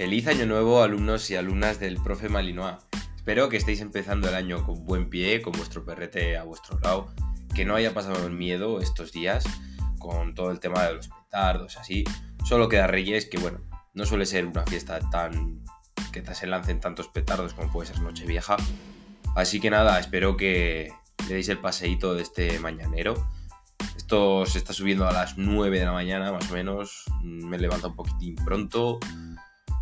Feliz año nuevo, alumnos y alumnas del profe Malinois. Espero que estéis empezando el año con buen pie, con vuestro perrete a vuestro lado, que no haya pasado el miedo estos días con todo el tema de los petardos, así. Solo queda Reyes, que bueno, no suele ser una fiesta tan que se lancen tantos petardos como puede ser Nochevieja. Así que nada, espero que le deis el paseíto de este mañanero. Esto se está subiendo a las 9 de la mañana, más o menos. Me levanto un poquitín pronto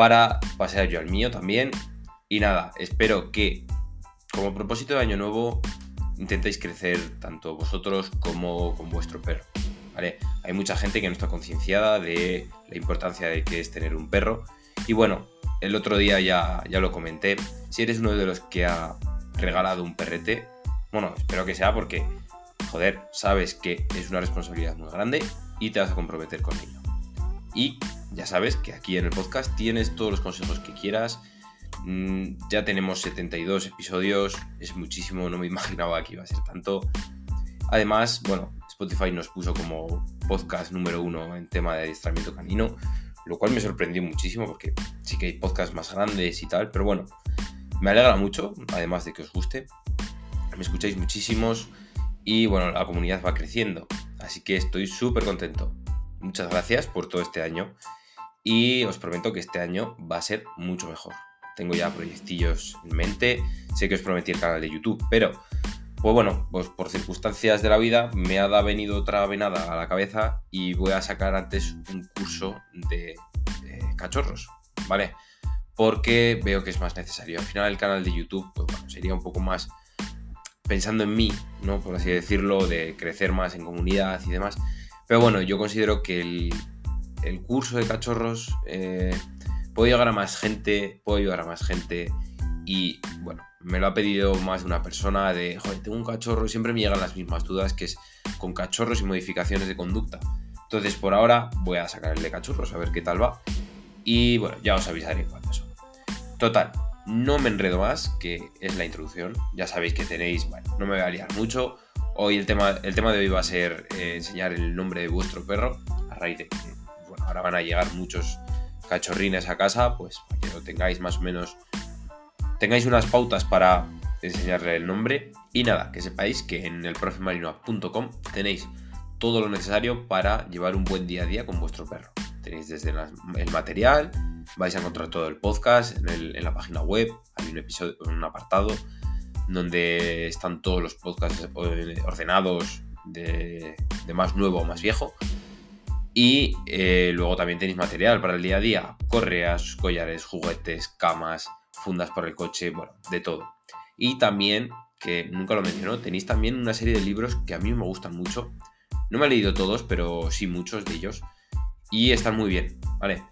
para pasear yo al mío también. Y nada, espero que como propósito de año nuevo intentéis crecer tanto vosotros como con vuestro perro. ¿vale? Hay mucha gente que no está concienciada de la importancia de que es tener un perro. Y bueno, el otro día ya, ya lo comenté. Si eres uno de los que ha regalado un perrete, bueno, espero que sea porque, joder, sabes que es una responsabilidad muy grande y te vas a comprometer con ello. Y ya sabes que aquí en el podcast tienes todos los consejos que quieras. Mm, ya tenemos 72 episodios, es muchísimo, no me imaginaba que iba a ser tanto. Además, bueno, Spotify nos puso como podcast número uno en tema de adiestramiento canino, lo cual me sorprendió muchísimo porque sí que hay podcasts más grandes y tal, pero bueno, me alegra mucho, además de que os guste. Me escucháis muchísimos y bueno, la comunidad va creciendo, así que estoy súper contento. Muchas gracias por todo este año y os prometo que este año va a ser mucho mejor. Tengo ya proyectillos en mente, sé que os prometí el canal de YouTube, pero pues bueno, pues por circunstancias de la vida me ha venido otra venada a la cabeza y voy a sacar antes un curso de cachorros, ¿vale? Porque veo que es más necesario. Al final el canal de YouTube, pues bueno, sería un poco más pensando en mí, ¿no? Por así decirlo, de crecer más en comunidad y demás. Pero bueno, yo considero que el, curso de cachorros eh, puede llegar a más gente, puede ayudar a más gente y bueno, me lo ha pedido más de una persona de, joder, tengo un cachorro y siempre me llegan las mismas dudas, que es con cachorros y modificaciones de conducta. Entonces, por ahora voy a sacar el de cachorros, a ver qué tal va. Y bueno, ya os avisaré cuando eso. Total, no me enredo más, que es la introducción. Ya sabéis que tenéis, bueno, no me voy a liar mucho. Hoy el tema, el tema de hoy va a ser eh, enseñar el nombre de vuestro perro, a raíz de ahora van a llegar muchos cachorrines a casa, pues para que lo tengáis más o menos tengáis unas pautas para enseñarle el nombre. Y nada, que sepáis que en el profemarino.com tenéis todo lo necesario para llevar un buen día a día con vuestro perro. Tenéis desde el material, vais a encontrar todo el podcast en, la página web, hay un episodio, un apartado donde están todos los podcasts ordenados de, más nuevo o más viejo. Y eh, luego también tenéis material para el día a día, correas, collares, juguetes, camas, fundas por el coche, bueno, de todo. Y también, que nunca lo mencionó, tenéis también una serie de libros que a mí me gustan mucho. No me he leído todos, pero sí muchos de ellos. Y están muy bien, ¿vale?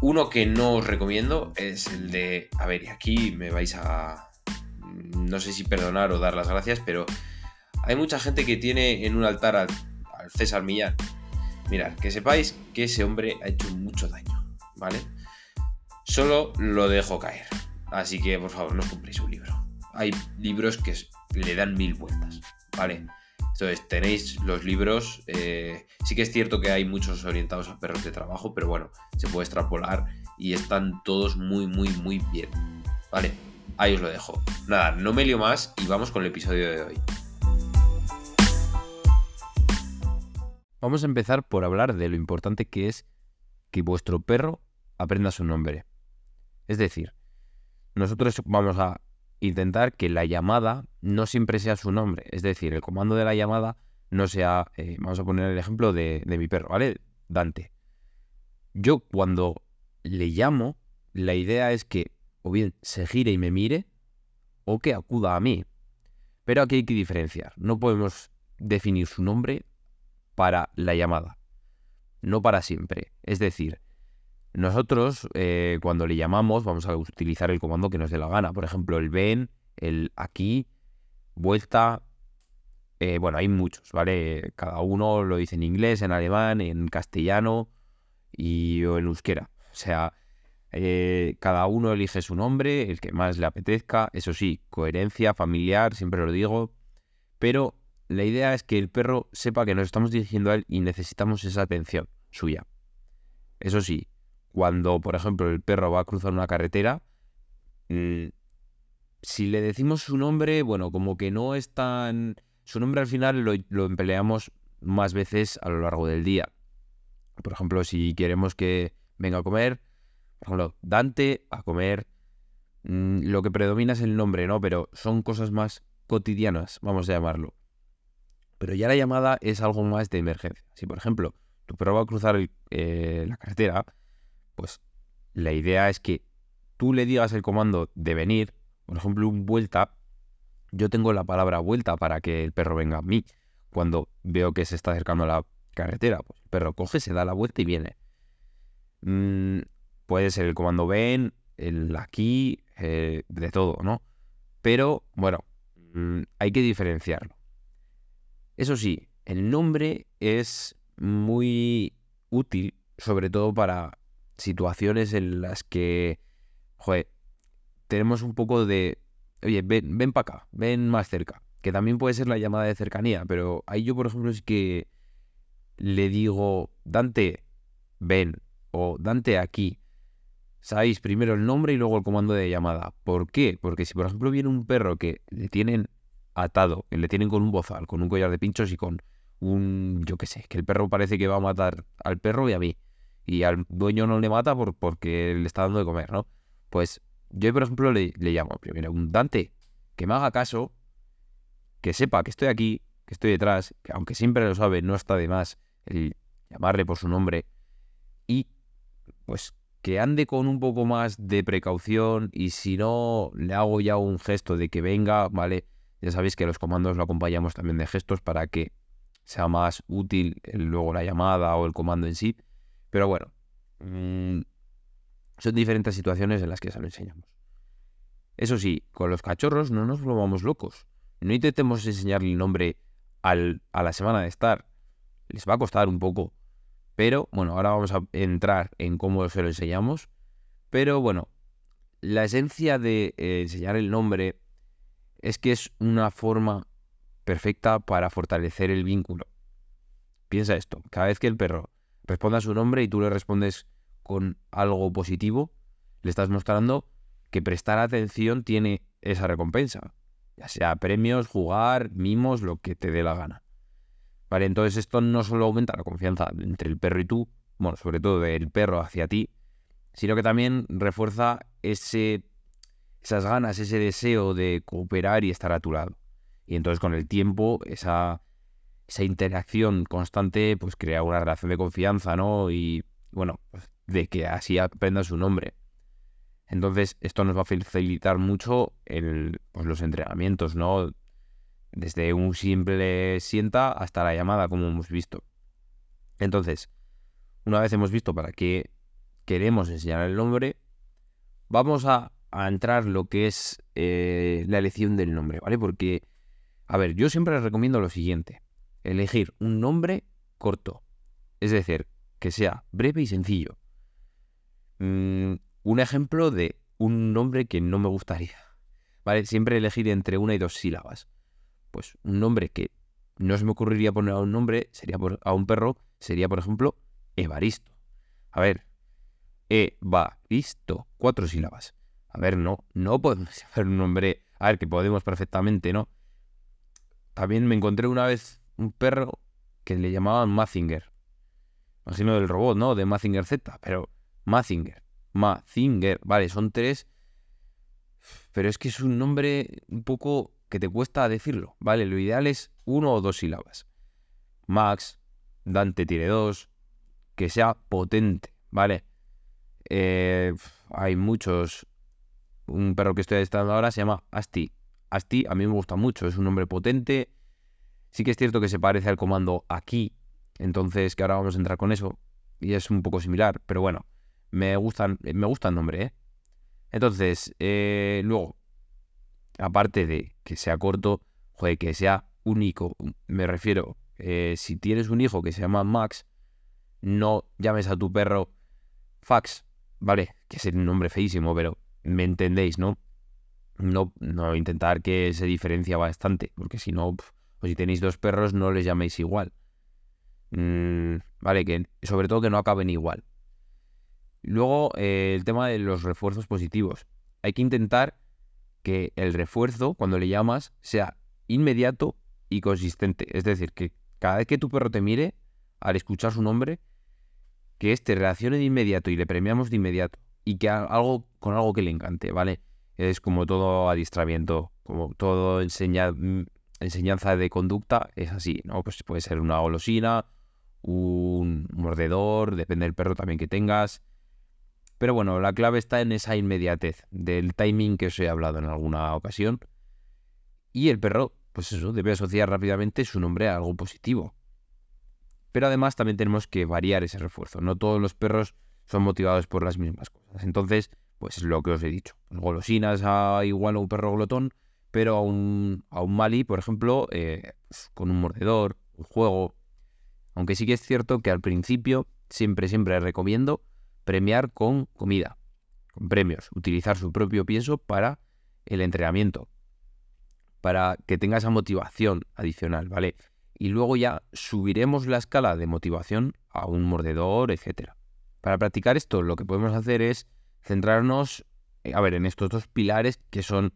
Uno que no os recomiendo es el de... A ver, y aquí me vais a... No sé si perdonar o dar las gracias, pero hay mucha gente que tiene en un altar al, César Millán. Mirad, que sepáis que ese hombre ha hecho mucho daño, ¿vale? Solo lo dejo caer. Así que por favor no compréis un libro. Hay libros que le dan mil vueltas, ¿vale? Entonces tenéis los libros. Eh, sí que es cierto que hay muchos orientados a perros de trabajo, pero bueno, se puede extrapolar y están todos muy, muy, muy bien. ¿Vale? Ahí os lo dejo. Nada, no me lío más y vamos con el episodio de hoy. Vamos a empezar por hablar de lo importante que es que vuestro perro aprenda su nombre. Es decir, nosotros vamos a intentar que la llamada no siempre sea su nombre. Es decir, el comando de la llamada no sea, eh, vamos a poner el ejemplo de, de mi perro, ¿vale? Dante. Yo cuando le llamo, la idea es que o bien se gire y me mire o que acuda a mí. Pero aquí hay que diferenciar. No podemos definir su nombre para la llamada. No para siempre. Es decir, nosotros, eh, cuando le llamamos, vamos a utilizar el comando que nos dé la gana. Por ejemplo, el ven, el aquí, vuelta. Eh, bueno, hay muchos, ¿vale? Cada uno lo dice en inglés, en alemán, en castellano y o en euskera. O sea, eh, cada uno elige su nombre, el que más le apetezca. Eso sí, coherencia familiar, siempre lo digo. Pero la idea es que el perro sepa que nos estamos dirigiendo a él y necesitamos esa atención suya. Eso sí, cuando, por ejemplo, el perro va a cruzar una carretera, mm, si le decimos su nombre, bueno, como que no es tan... Su nombre al final lo, empleamos más veces a lo largo del día. Por ejemplo, si queremos que venga a comer, por ejemplo, Dante a comer, mm, lo que predomina es el nombre, ¿no? Pero son cosas más cotidianas, vamos a llamarlo. Pero ya la llamada es algo más de emergencia. Si, por ejemplo, tu perro va a cruzar eh, la carretera, pues la idea es que tú le digas el comando de venir, por ejemplo, un vuelta, yo tengo la palabra vuelta para que el perro venga a mí. Cuando veo que se está acercando a la carretera, pues el perro coge, se da la vuelta y viene. Mm, puede ser el comando ven, el aquí, eh, de todo, ¿no? Pero, bueno, mm, hay que diferenciarlo. Eso sí, el nombre es muy útil, sobre todo para situaciones en las que, joder, tenemos un poco de, oye, ven, ven para acá, ven más cerca, que también puede ser la llamada de cercanía, pero ahí yo, por ejemplo, es que le digo, Dante, ven, o Dante aquí. Sabéis primero el nombre y luego el comando de llamada. ¿Por qué? Porque si, por ejemplo, viene un perro que le tienen atado, que le tienen con un bozal, con un collar de pinchos y con un, yo qué sé, que el perro parece que va a matar al perro y a mí. Y al dueño no le mata por, porque le está dando de comer, ¿no? Pues yo, por ejemplo, le, le llamo primero un Dante, que me haga caso, que sepa que estoy aquí, que estoy detrás, que aunque siempre lo sabe, no está de más el llamarle por su nombre, y pues que ande con un poco más de precaución y si no le hago ya un gesto de que venga, ¿vale? Ya sabéis que los comandos lo acompañamos también de gestos para que sea más útil luego la llamada o el comando en sí. Pero bueno, mm, son diferentes situaciones en las que se lo enseñamos. Eso sí, con los cachorros no nos volvamos locos. No intentemos enseñarle el nombre al, a la semana de estar. Les va a costar un poco. Pero bueno, ahora vamos a entrar en cómo se lo enseñamos. Pero bueno, la esencia de eh, enseñar el nombre es que es una forma perfecta para fortalecer el vínculo. Piensa esto, cada vez que el perro responda a su nombre y tú le respondes con algo positivo, le estás mostrando que prestar atención tiene esa recompensa, ya sea premios, jugar, mimos, lo que te dé la gana. Vale, entonces esto no solo aumenta la confianza entre el perro y tú, bueno, sobre todo del perro hacia ti, sino que también refuerza ese esas ganas, ese deseo de cooperar y estar a tu lado. Y entonces con el tiempo, esa, esa interacción constante, pues crea una relación de confianza, ¿no? Y bueno, pues, de que así aprenda su nombre. Entonces, esto nos va a facilitar mucho el, pues, los entrenamientos, ¿no? Desde un simple sienta hasta la llamada, como hemos visto. Entonces, una vez hemos visto para qué queremos enseñar el nombre, vamos a a entrar lo que es eh, la elección del nombre, ¿vale? Porque, a ver, yo siempre les recomiendo lo siguiente, elegir un nombre corto, es decir, que sea breve y sencillo. Mm, un ejemplo de un nombre que no me gustaría, ¿vale? Siempre elegir entre una y dos sílabas. Pues un nombre que no se me ocurriría poner a un nombre, sería a un perro, sería, por ejemplo, Evaristo. A ver, Evaristo, cuatro sílabas. A ver, no, no podemos hacer un nombre. A ver, que podemos perfectamente, ¿no? También me encontré una vez un perro que le llamaban Mazinger. Imagino del robot, ¿no? De Mazinger Z, pero Mazinger. Mazinger. Vale, son tres. Pero es que es un nombre un poco que te cuesta decirlo, ¿vale? Lo ideal es uno o dos sílabas. Max, Dante tiene dos, que sea potente, ¿vale? Eh, hay muchos un perro que estoy adiestrando ahora se llama Asti. Asti a mí me gusta mucho, es un nombre potente. Sí que es cierto que se parece al comando aquí, entonces que ahora vamos a entrar con eso. Y es un poco similar, pero bueno, me, gustan, me gusta el nombre, ¿eh? Entonces, eh, luego, aparte de que sea corto, joder, que sea único, me refiero, eh, si tienes un hijo que se llama Max, no llames a tu perro Fax, ¿vale? Que es un nombre feísimo, pero me entendéis, ¿no? No, no intentar que se diferencia bastante, porque si no, o si tenéis dos perros, no les llaméis igual. Mm, vale, que sobre todo que no acaben igual. Luego, eh, el tema de los refuerzos positivos. Hay que intentar que el refuerzo, cuando le llamas, sea inmediato y consistente. Es decir, que cada vez que tu perro te mire, al escuchar su nombre, que este reaccione de inmediato y le premiamos de inmediato. Y que algo con algo que le encante, ¿vale? Es como todo adiestramiento, como todo mm, enseñanza de conducta, es así, ¿no? Pues puede ser una golosina, un mordedor, depende del perro también que tengas. Pero bueno, la clave está en esa inmediatez, del timing que os he hablado en alguna ocasión. Y el perro, pues eso, debe asociar rápidamente su nombre a algo positivo. Pero además también tenemos que variar ese refuerzo. No todos los perros son motivados por las mismas cosas. Entonces, pues es lo que os he dicho. Golosinas a igual a un perro glotón, pero a un, a un Mali, por ejemplo, eh, con un mordedor, un juego. Aunque sí que es cierto que al principio siempre, siempre recomiendo premiar con comida, con premios, utilizar su propio pienso para el entrenamiento, para que tenga esa motivación adicional, ¿vale? y luego ya subiremos la escala de motivación a un mordedor, etc. Para practicar esto, lo que podemos hacer es centrarnos, eh, a ver, en estos dos pilares que son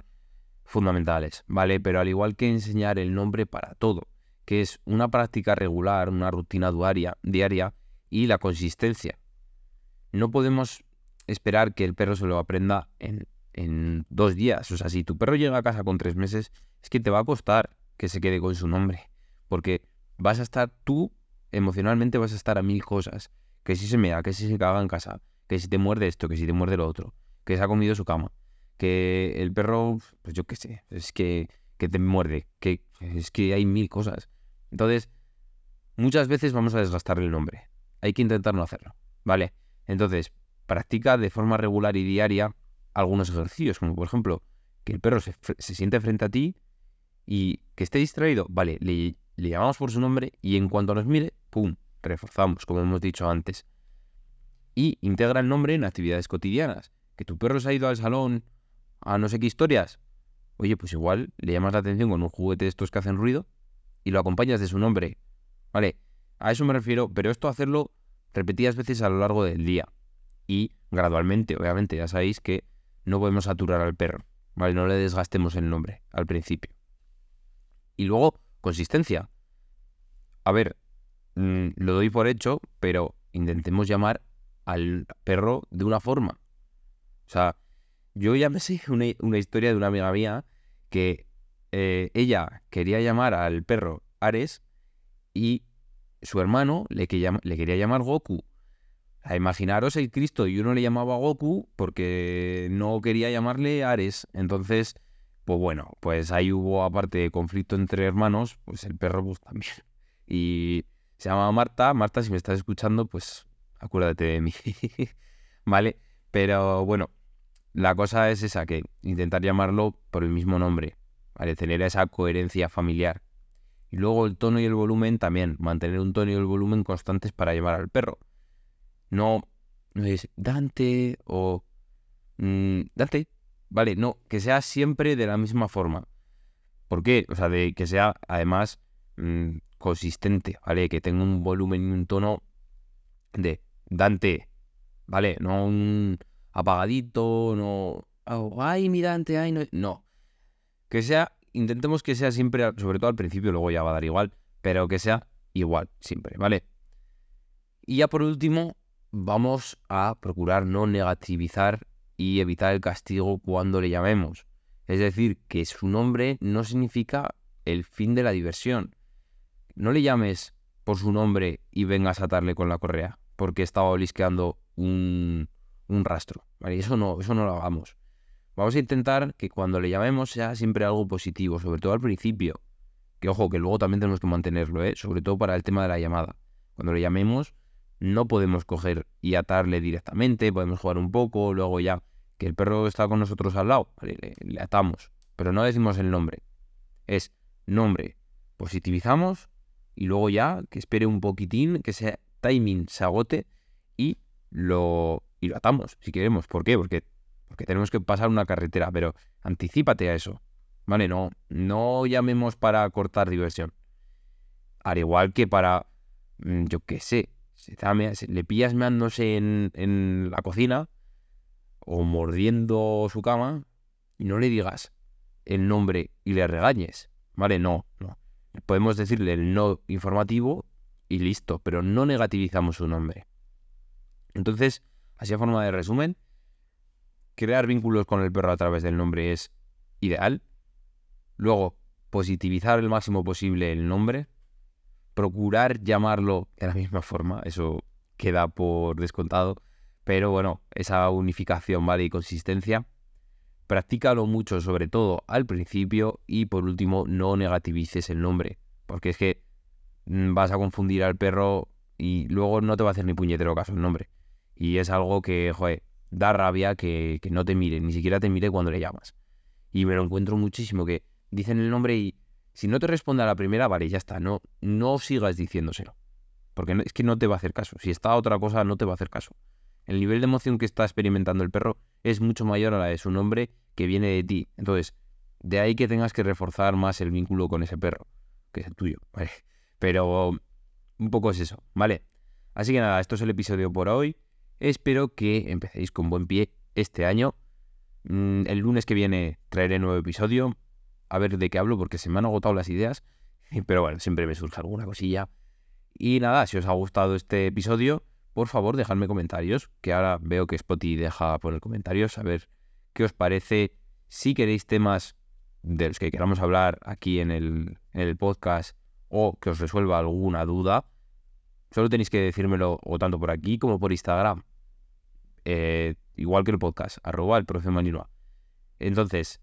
fundamentales, ¿vale? Pero al igual que enseñar el nombre para todo, que es una práctica regular, una rutina diaria, diaria y la consistencia. No podemos esperar que el perro se lo aprenda en, en dos días. O sea, si tu perro llega a casa con tres meses, es que te va a costar que se quede con su nombre porque vas a estar tú, emocionalmente vas a estar a mil cosas. Que si se mea, que si se caga en casa, que si te muerde esto, que si te muerde lo otro, que se ha comido su cama, que el perro, pues yo qué sé, es que, que te muerde, que es que hay mil cosas. Entonces, muchas veces vamos a desgastarle el nombre. Hay que intentar no hacerlo, ¿vale? Entonces, practica de forma regular y diaria algunos ejercicios, como por ejemplo, que el perro se, se siente frente a ti y que esté distraído, vale, le le llamamos por su nombre y en cuanto nos mire, ¡pum!, reforzamos, como hemos dicho antes. Y integra el nombre en actividades cotidianas. Que tu perro se ha ido al salón a no sé qué historias. Oye, pues igual le llamas la atención con un juguete de estos que hacen ruido y lo acompañas de su nombre. Vale, a eso me refiero, pero esto hacerlo repetidas veces a lo largo del día. Y gradualmente, obviamente, ya sabéis que no podemos saturar al perro. Vale, no le desgastemos el nombre al principio. Y luego, consistencia. A ver, mm, lo doy por hecho, pero intentemos llamar al perro de una forma. O sea, yo ya me sé una, historia de una amiga mía que eh, ella quería llamar al perro Ares y su hermano le, le quería llamar Goku. A imaginaros el Cristo y uno le llamaba Goku porque no quería llamarle Ares. Entonces, pues bueno, pues ahí hubo, aparte de conflicto entre hermanos, pues el perro pues también. Y se llama Marta. Marta, si me estás escuchando, pues acuérdate de mí. ¿Vale? Pero bueno, la cosa es esa, que intentar llamarlo por el mismo nombre. ¿Vale? Tener esa coherencia familiar. Y luego el tono y el volumen también. Mantener un tono y el volumen constantes para llamar al perro. No, no es Dante o... Mm, Dante, Vale, no, que sea siempre de la misma forma. ¿Por qué? O sea, de que sea además mm, consistente, ¿vale? Que tenga un volumen y un tono de Dante, ¿vale? No un apagadito, no... Oh, ay, mi Dante, ay, no... No. Que sea, intentemos que sea siempre, sobre todo al principio, luego ya va a dar igual, pero que sea igual, siempre, ¿vale? Y ya por último, vamos a procurar no negativizar y evitar el castigo cuando le llamemos. Es decir, que su nombre no significa el fin de la diversión. No le llames por su nombre y vengas a atarle con la correa, porque estaba olisqueando un, un rastro. Eso no, eso no lo hagamos. Vamos a intentar que cuando le llamemos sea siempre algo positivo, sobre todo al principio. Que ojo, que luego también tenemos que mantenerlo, ¿eh? sobre todo para el tema de la llamada. Cuando le llamemos, no podemos coger y atarle directamente, podemos jugar un poco, luego ya que el perro está con nosotros al lado, le, atamos, pero no decimos el nombre. Es nombre, positivizamos y luego ya que espere un poquitín, que ese timing se agote y lo, y lo atamos, si queremos. ¿Por qué? Porque, porque tenemos que pasar una carretera, pero anticípate a eso. ¿Vale? No, no llamemos para cortar diversión. Al igual que para, mm, yo qué sé, le pillas meándose en, en la cocina o mordiendo su cama y no le digas el nombre y le regañes. ¿Vale? No, no. Podemos decirle el no informativo y listo, pero no negativizamos su nombre. Entonces, así a forma de resumen, crear vínculos con el perro a través del nombre es ideal. Luego, positivizar el máximo posible el nombre. Procurar llamarlo de la misma forma, eso queda por descontado. Pero bueno, esa unificación, ¿vale? Y consistencia. Practícalo mucho, sobre todo al principio. Y por último, no negativices el nombre. Porque es que vas a confundir al perro y luego no te va a hacer ni puñetero caso el nombre. Y es algo que, joder, da rabia que, que no te mire, ni siquiera te mire cuando le llamas. Y me lo encuentro muchísimo, que dicen el nombre y si no te responde a la primera, vale, ya está, no, no sigas diciéndoselo. Porque es que no te va a hacer caso. Si está otra cosa, no te va a hacer caso. El nivel de emoción que está experimentando el perro es mucho mayor a la de su nombre que viene de ti. Entonces, de ahí que tengas que reforzar más el vínculo con ese perro, que es el tuyo, ¿vale? Pero un poco es eso, ¿vale? Así que nada, esto es el episodio por hoy. Espero que empecéis con buen pie este año. Mm, el lunes que viene traeré nuevo episodio. A ver de qué hablo porque se me han agotado las ideas. Pero bueno, siempre me surge alguna cosilla. Y nada, si os ha gustado este episodio, por favor dejadme comentarios. Que ahora veo que Spotify deja poner comentarios. A ver qué os parece. Si queréis temas de los que queramos hablar aquí en el, en el podcast o que os resuelva alguna duda, solo tenéis que decírmelo o tanto por aquí como por Instagram. Eh, igual que el podcast, arroba el profe Maninoa. Entonces,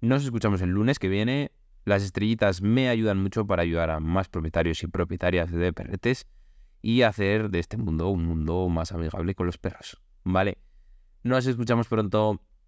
nos escuchamos el lunes que viene. Las estrellitas me ayudan mucho para ayudar a más propietarios y propietarias de perretes y hacer de este mundo un mundo más amigable con los perros. ¿Vale? Nos escuchamos pronto.